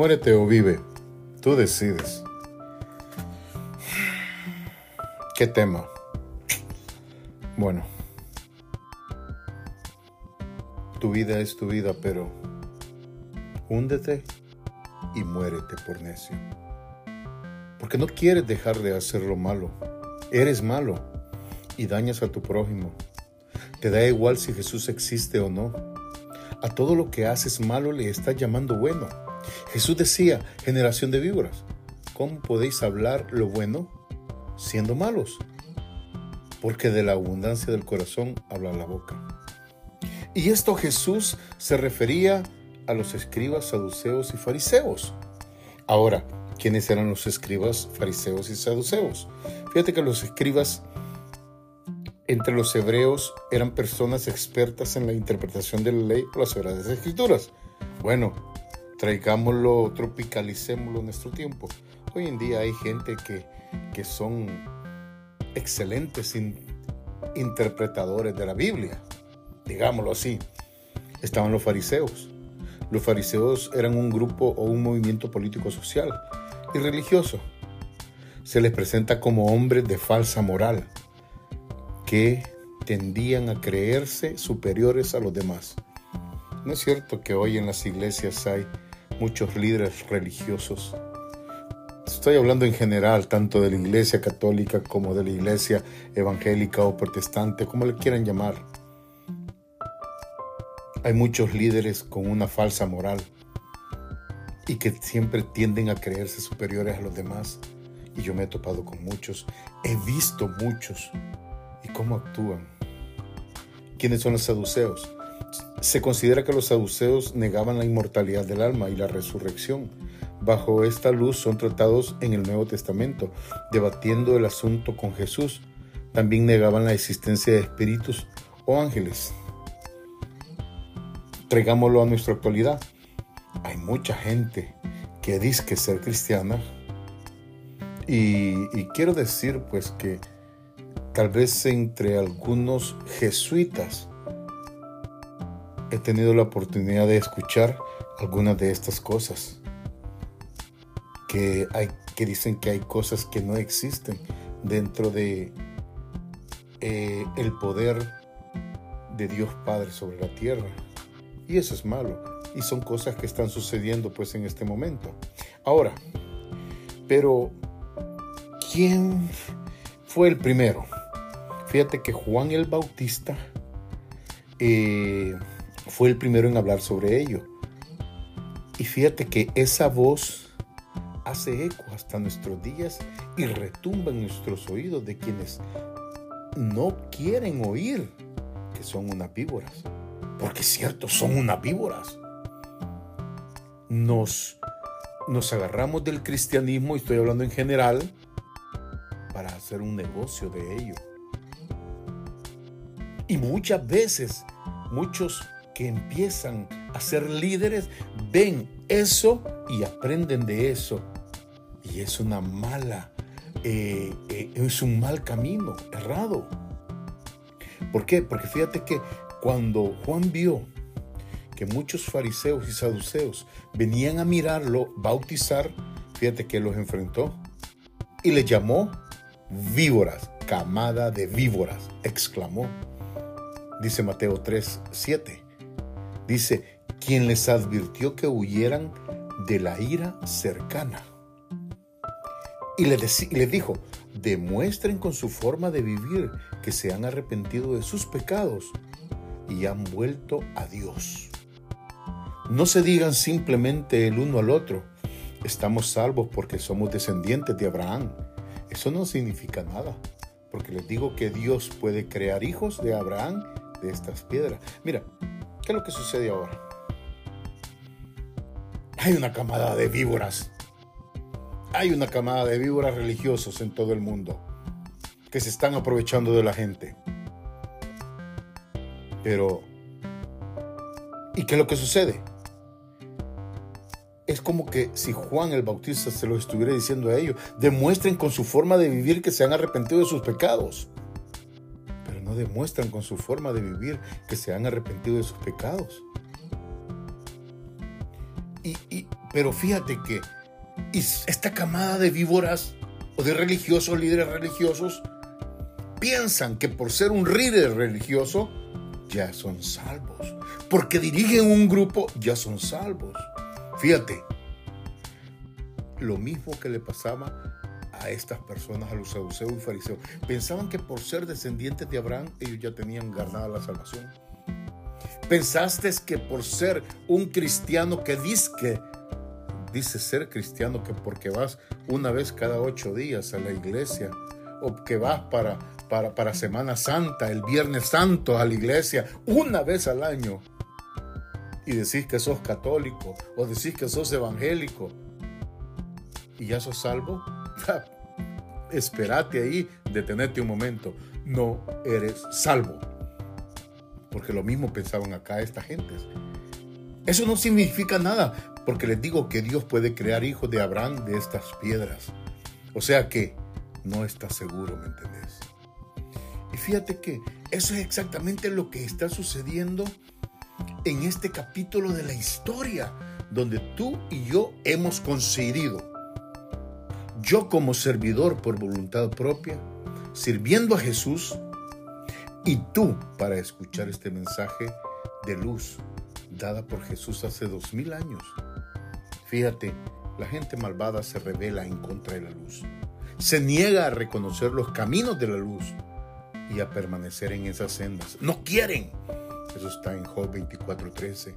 Muérete o vive. Tú decides. ¿Qué tema? Bueno, tu vida es tu vida, pero húndete y muérete por necio. Porque no quieres dejar de hacer lo malo. Eres malo y dañas a tu prójimo. Te da igual si Jesús existe o no. A todo lo que haces malo le estás llamando bueno. Jesús decía, generación de víboras, ¿cómo podéis hablar lo bueno siendo malos? Porque de la abundancia del corazón habla la boca. Y esto Jesús se refería a los escribas, saduceos y fariseos. Ahora, ¿quiénes eran los escribas, fariseos y saduceos? Fíjate que los escribas entre los hebreos eran personas expertas en la interpretación de la ley o las sagradas escrituras. Bueno, traigámoslo, tropicalicémoslo en nuestro tiempo. Hoy en día hay gente que, que son excelentes interpretadores de la Biblia, digámoslo así. Estaban los fariseos. Los fariseos eran un grupo o un movimiento político social y religioso. Se les presenta como hombres de falsa moral que tendían a creerse superiores a los demás. No es cierto que hoy en las iglesias hay muchos líderes religiosos. Estoy hablando en general, tanto de la iglesia católica como de la iglesia evangélica o protestante, como le quieran llamar. Hay muchos líderes con una falsa moral y que siempre tienden a creerse superiores a los demás. Y yo me he topado con muchos, he visto muchos y cómo actúan. ¿Quiénes son los saduceos? Se considera que los saduceos negaban la inmortalidad del alma y la resurrección. Bajo esta luz son tratados en el Nuevo Testamento, debatiendo el asunto con Jesús. También negaban la existencia de espíritus o ángeles. Traigámoslo a nuestra actualidad. Hay mucha gente que dice que ser cristiana y, y quiero decir pues que tal vez entre algunos jesuitas he tenido la oportunidad de escuchar algunas de estas cosas. Que, hay, que dicen que hay cosas que no existen dentro de eh, el poder de Dios Padre sobre la tierra. Y eso es malo. Y son cosas que están sucediendo pues en este momento. Ahora, pero ¿quién fue el primero? Fíjate que Juan el Bautista eh, fue el primero en hablar sobre ello. Y fíjate que esa voz hace eco hasta nuestros días y retumba en nuestros oídos de quienes no quieren oír que son unas víboras. Porque cierto, son unas víboras. Nos, nos agarramos del cristianismo, y estoy hablando en general, para hacer un negocio de ello. Y muchas veces, muchos que empiezan a ser líderes ven eso y aprenden de eso. Y es una mala, eh, eh, es un mal camino, errado. ¿Por qué? Porque fíjate que cuando Juan vio que muchos fariseos y saduceos venían a mirarlo, bautizar, fíjate que los enfrentó y le llamó víboras, camada de víboras, exclamó. Dice Mateo 3, 7 Dice, quien les advirtió que huyeran de la ira cercana. Y les, dijo, demuestren con su forma de vivir que se han arrepentido de sus pecados y han vuelto a Dios. No se digan simplemente el uno al otro, estamos salvos porque somos descendientes de Abraham. Eso no significa nada, porque les digo que Dios puede crear hijos de Abraham de estas piedras. Mira, ¿Qué es lo que sucede ahora? Hay una camada de víboras. Hay una camada de víboras religiosos en todo el mundo que se están aprovechando de la gente. Pero, ¿y qué es lo que sucede? Es como que si Juan el Bautista se lo estuviera diciendo a ellos, demuestren con su forma de vivir que se han arrepentido de sus pecados no demuestran con su forma de vivir que se han arrepentido de sus pecados. Y, Pero fíjate que esta camada de víboras o de religiosos, líderes religiosos, piensan que por ser un líder religioso ya son salvos. Porque dirigen un grupo ya son salvos. Fíjate, lo mismo que le pasaba a estas personas, a los saduceos y fariseos. Pensaban que por ser descendientes de Abraham ellos ya tenían ganada la salvación. Pensaste que por ser un cristiano que dice que dice ser cristiano que porque vas una vez cada ocho días a la iglesia o que vas para, para, para Semana Santa, el Viernes Santo a la iglesia una vez al año y decís que sos católico o decís que sos evangélico y ya sos salvo, esperate ahí, detenete un momento. No eres salvo. Porque lo mismo pensaban acá estas gentes. Eso no significa nada, porque les digo que Dios puede crear hijos de Abraham de estas piedras. O sea que no está seguro, ¿me entendés? Y fíjate que eso es exactamente lo que está sucediendo en este capítulo de la historia, donde tú y yo hemos conseguido yo como servidor por voluntad propia, sirviendo a Jesús, y tú para escuchar este mensaje de luz dada por Jesús hace dos mil años. Fíjate, la gente malvada se revela en contra de la luz. Se niega a reconocer los caminos de la luz y a permanecer en esas sendas. No quieren. Eso está en Job 24:13.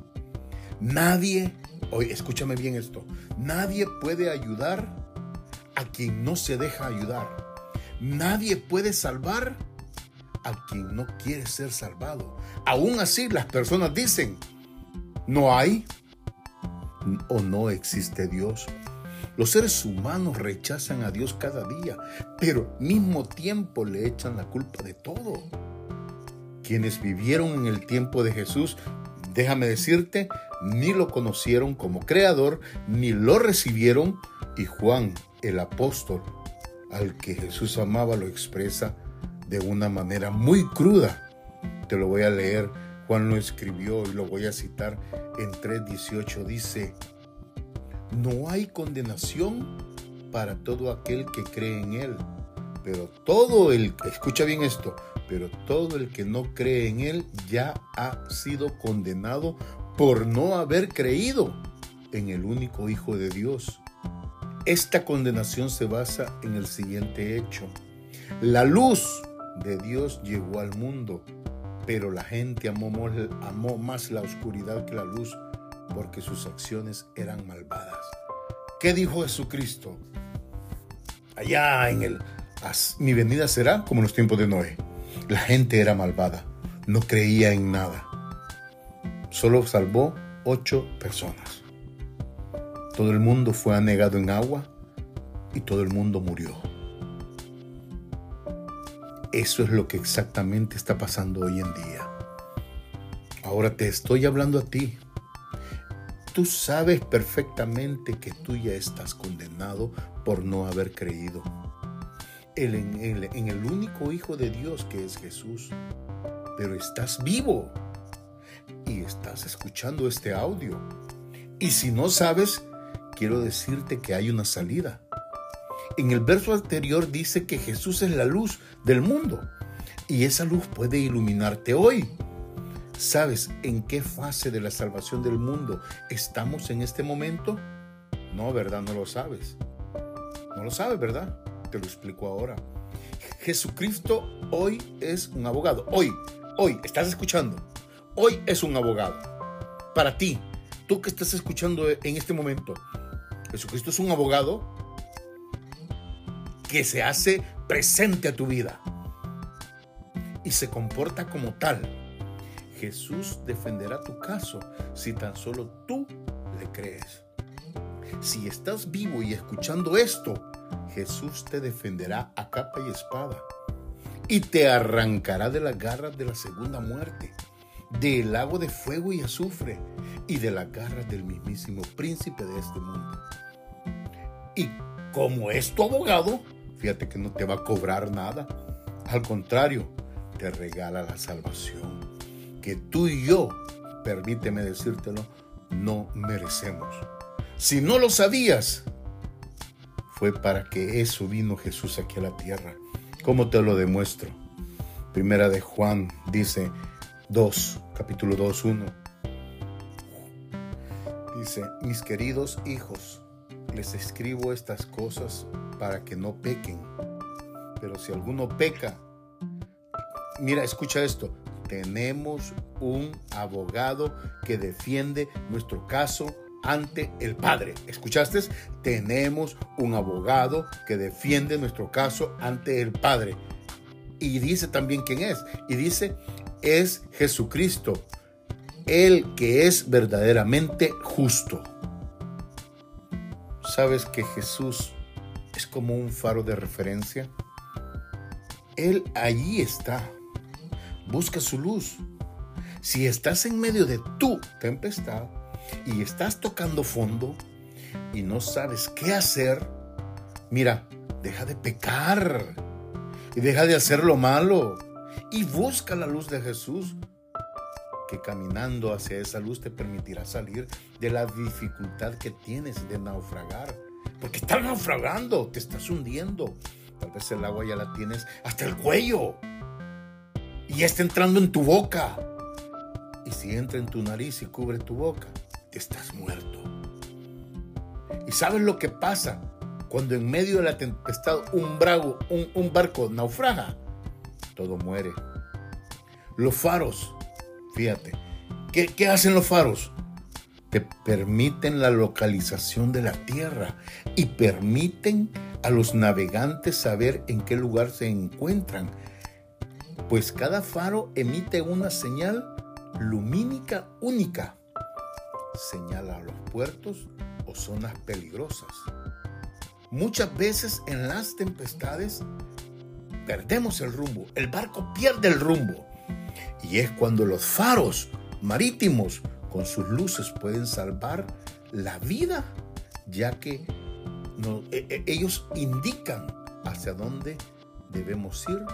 Nadie, oye, escúchame bien esto, nadie puede ayudar a quien no se deja ayudar. Nadie puede salvar a quien no quiere ser salvado. Aún así las personas dicen, no hay o no existe Dios. Los seres humanos rechazan a Dios cada día, pero al mismo tiempo le echan la culpa de todo. Quienes vivieron en el tiempo de Jesús, déjame decirte, ni lo conocieron como creador, ni lo recibieron, y Juan el apóstol al que Jesús amaba lo expresa de una manera muy cruda. Te lo voy a leer. Juan lo escribió y lo voy a citar en 3.18. Dice, no hay condenación para todo aquel que cree en Él. Pero todo el, escucha bien esto, pero todo el que no cree en Él ya ha sido condenado por no haber creído en el único Hijo de Dios. Esta condenación se basa en el siguiente hecho. La luz de Dios llegó al mundo, pero la gente amó, más la oscuridad que la luz porque sus acciones eran malvadas. ¿Qué dijo Jesucristo? Allá en el... Mi venida será como en los tiempos de Noé. La gente era malvada, no creía en nada. Solo salvó ocho personas. Todo el mundo fue anegado en agua y todo el mundo murió. Eso es lo que exactamente está pasando hoy en día. Ahora te estoy hablando a ti. Tú sabes perfectamente que tú ya estás condenado por no haber creído en, en el único Hijo de Dios que es Jesús. Pero estás vivo y estás escuchando este audio. Y si no sabes, quiero decirte que hay una salida. En el verso anterior dice que Jesús es la luz del mundo y esa luz puede iluminarte hoy. ¿Sabes en qué fase de la salvación del mundo estamos en este momento? No, ¿verdad? No lo sabes. No lo sabes, ¿verdad? Te lo explico ahora. Jesucristo hoy es un abogado. Hoy, hoy, estás escuchando. Hoy es un abogado. Para ti, tú que estás escuchando en este momento, Jesucristo es un abogado que se hace presente a tu vida y se comporta como tal. Jesús defenderá tu caso si tan solo tú le crees. Si estás vivo y escuchando esto, Jesús te defenderá a capa y espada y te arrancará de las garras de la segunda muerte, del lago de fuego y azufre y de las garras del mismísimo príncipe de este mundo. Y como es tu abogado, fíjate que no te va a cobrar nada. Al contrario, te regala la salvación. Que tú y yo, permíteme decírtelo, no merecemos. si no lo sabías, fue para que eso vino Jesús aquí a la tierra. ¿Cómo te lo demuestro? Primera de Juan dice 2, capítulo 2, 1. Dice, mis queridos hijos, les escribo estas cosas para que no pequen. Pero si alguno peca, mira, escucha esto, tenemos un abogado que defiende nuestro caso ante el Padre. ¿Escuchaste? Tenemos un abogado que defiende nuestro caso ante el Padre. Y dice también quién es. Y dice, es Jesucristo, el que es verdaderamente justo. ¿Sabes que Jesús es como un faro de referencia? Él allí está. Busca su luz. Si estás en medio de tu tempestad y estás tocando fondo y no sabes qué hacer, mira, deja de pecar y deja de hacer lo malo y busca la luz de Jesús que caminando hacia esa luz te permitirá salir de la dificultad que tienes de naufragar. Porque estás naufragando, te estás hundiendo. Tal vez el agua ya la tienes hasta el cuello. Y está entrando en tu boca. Y si entra en tu nariz y cubre tu boca, estás muerto. ¿Y sabes lo que pasa cuando en medio de la tempestad un, brago, un, barco naufraga? Todo muere. Los faros Fíjate, ¿qué, hacen los faros? Te permiten la localización de la tierra y permiten a los navegantes saber en qué lugar se encuentran, pues cada faro emite una señal lumínica única. Señala los puertos o zonas peligrosas. Muchas veces en las tempestades perdemos el rumbo, el barco pierde el rumbo y es cuando los faros marítimos con sus luces pueden salvar la vida, ya que e, e, ellos indican hacia dónde debemos ir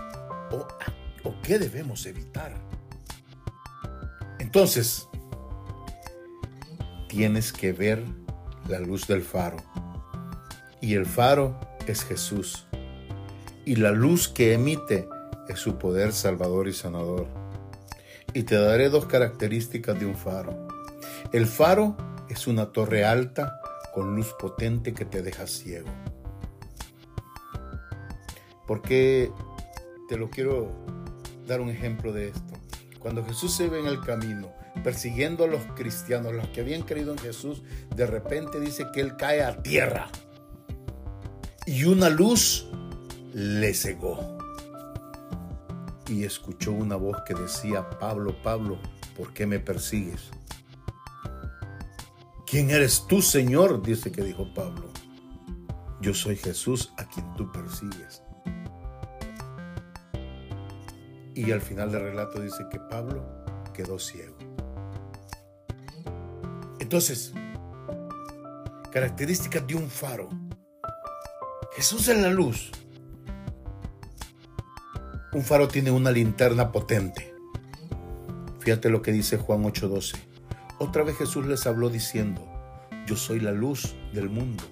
o qué debemos evitar. Entonces, tienes que ver la luz del faro. Y el faro es Jesús. Y la luz que emite es su poder salvador y sanador y te daré dos características de un faro. El faro es una torre alta con luz potente que te deja ciego. Porque te lo quiero dar un ejemplo de esto. Cuando Jesús se ve en el camino persiguiendo a los cristianos, los que habían creído en Jesús, de repente dice que él cae a tierra y una luz le cegó y escuchó una voz que decía, Pablo, Pablo, ¿por qué me persigues? ¿Quién eres tú, Señor? Dice que dijo Pablo. Yo soy Jesús a quien tú persigues. Y al final del relato dice que Pablo quedó ciego. Entonces, características de un faro. Jesús es la luz. Un faro tiene una linterna potente. Fíjate lo que dice Juan 8:12. Otra vez Jesús les habló diciendo, yo soy la luz del mundo.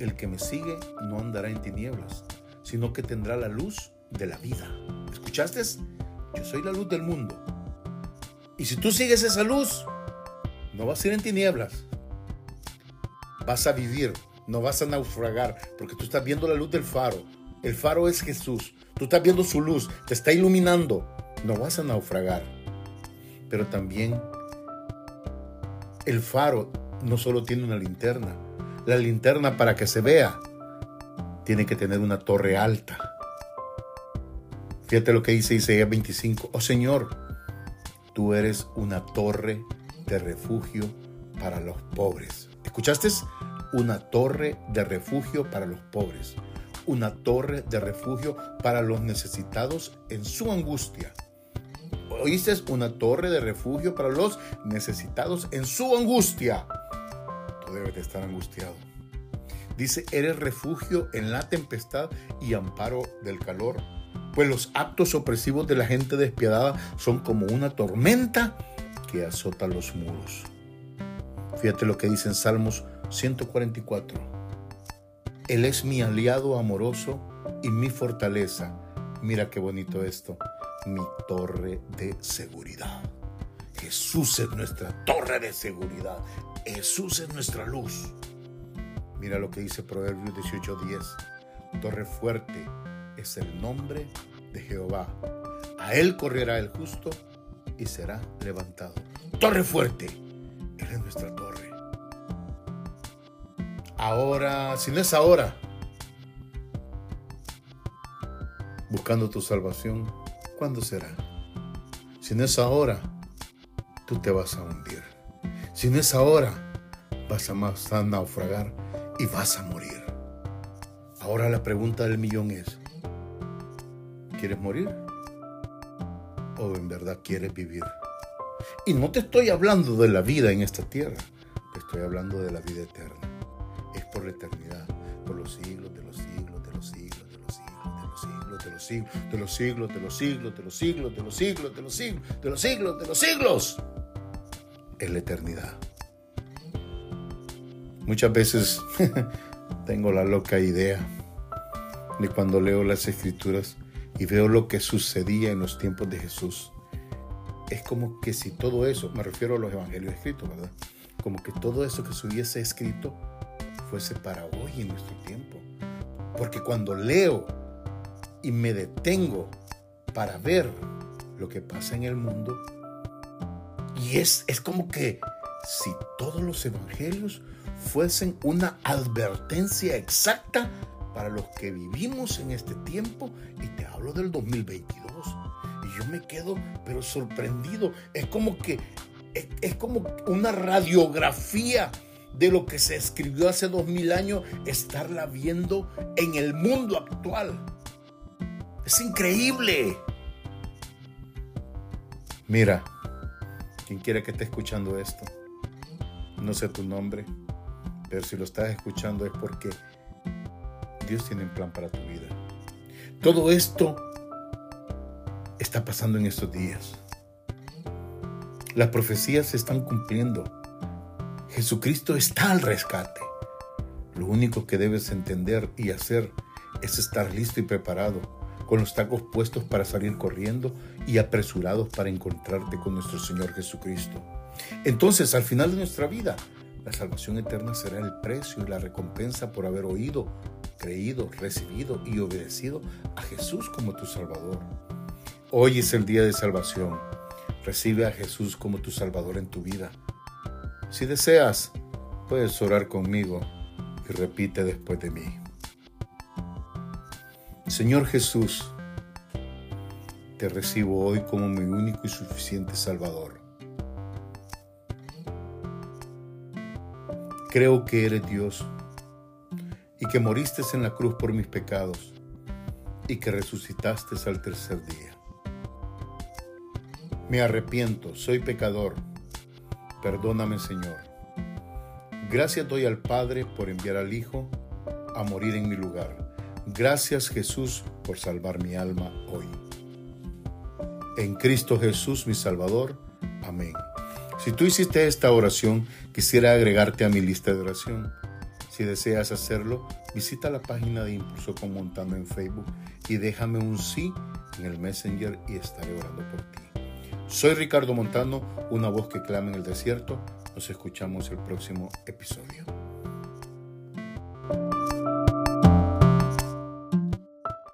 El que me sigue no andará en tinieblas, sino que tendrá la luz de la vida. ¿Escuchaste? Yo soy la luz del mundo. Y si tú sigues esa luz, no vas a ir en tinieblas. Vas a vivir, no vas a naufragar, porque tú estás viendo la luz del faro. El faro es Jesús. Tú estás viendo su luz, te está iluminando. No vas a naufragar. Pero también el faro no solo tiene una linterna. La linterna para que se vea tiene que tener una torre alta. Fíjate lo que dice Isaías 25. Oh Señor, tú eres una torre de refugio para los pobres. ¿Escuchaste? Una torre de refugio para los pobres una torre de refugio para los necesitados en su angustia. ¿Oíste? Una torre de refugio para los necesitados en su angustia. Tú debes de estar angustiado. Dice, eres refugio en la tempestad y amparo del calor. Pues los actos opresivos de la gente despiadada son como una tormenta azota los muros. Fíjate lo que dice en Salmos 144. Él es mi aliado amoroso y mi fortaleza. Mira qué bonito esto. Mi torre de seguridad. Jesús es nuestra torre de seguridad. Jesús es nuestra luz. Mira lo que dice Proverbios 18:10. Torre fuerte es el nombre de Jehová. A él correrá el justo y será levantado. Torre fuerte. Él es nuestra torre. Ahora, si no es ahora, buscando tu salvación, ¿cuándo será? Si no es ahora, tú te vas a hundir. Si no es ahora, vas a, a naufragar y vas a morir. Ahora la pregunta del millón es, ¿quieres morir? ¿O en verdad quieres vivir? Y no te estoy hablando de la vida en esta tierra, te estoy hablando de la vida eterna. Es por la eternidad, por los siglos de los siglos, de los siglos, de los siglos, de los siglos, de los siglos, de los siglos, de los siglos, de los siglos, de los siglos, de los siglos, de los siglos. Es la eternidad. Muchas veces tengo la loca idea de cuando leo las escrituras y veo lo que sucedía en los tiempos de Jesús. Es como que si todo eso, me refiero a los evangelios escritos, ¿verdad? Como que todo eso que se hubiese escrito fuese para hoy en nuestro tiempo. Porque cuando leo y me detengo para ver lo que pasa en el mundo, y es, es como que si todos los evangelios fuesen una advertencia exacta para los que vivimos en este tiempo, y te hablo del 2022. Y yo me quedo, pero sorprendido. Es como que, es, es como una radiografía de lo que se escribió hace dos mil años, estarla viendo en el mundo actual. Es increíble. Mira, quien quiera que esté escuchando esto, no sé tu nombre, pero si lo estás escuchando es porque Dios tiene un plan para tu vida. Todo esto está pasando en estos días. Las profecías se están cumpliendo. Jesucristo está al rescate. Lo único que debes entender y hacer es estar listo y preparado, con los tacos puestos para salir corriendo y apresurados para encontrarte con nuestro Señor Jesucristo. Entonces, al final de nuestra vida, la salvación eterna será el precio y la recompensa por haber oído, creído, recibido y obedecido a Jesús como tu Salvador. Hoy es el día de salvación. Recibe a Jesús como tu Salvador en tu vida. Si deseas, puedes orar conmigo y repite después de mí. Señor Jesús, te recibo hoy como mi único y suficiente Salvador. Creo que eres Dios que moriste en la cruz por mis pecados y que resucitaste al tercer día. Me arrepiento, soy pecador. Perdóname, Señor. Gracias doy al Padre por enviar al Hijo a morir en mi lugar. Gracias, Jesús, por salvar mi alma hoy. En Cristo Jesús, mi Salvador. Amén. Si tú hiciste esta oración, quisiera agregarte a mi lista de oración. Si deseas hacerlo, visita la página de Impulso con Montano en Facebook y déjame un sí en el Messenger y estaré orando por ti. Soy Ricardo Montano, una voz que clama en el desierto. Nos escuchamos el próximo episodio.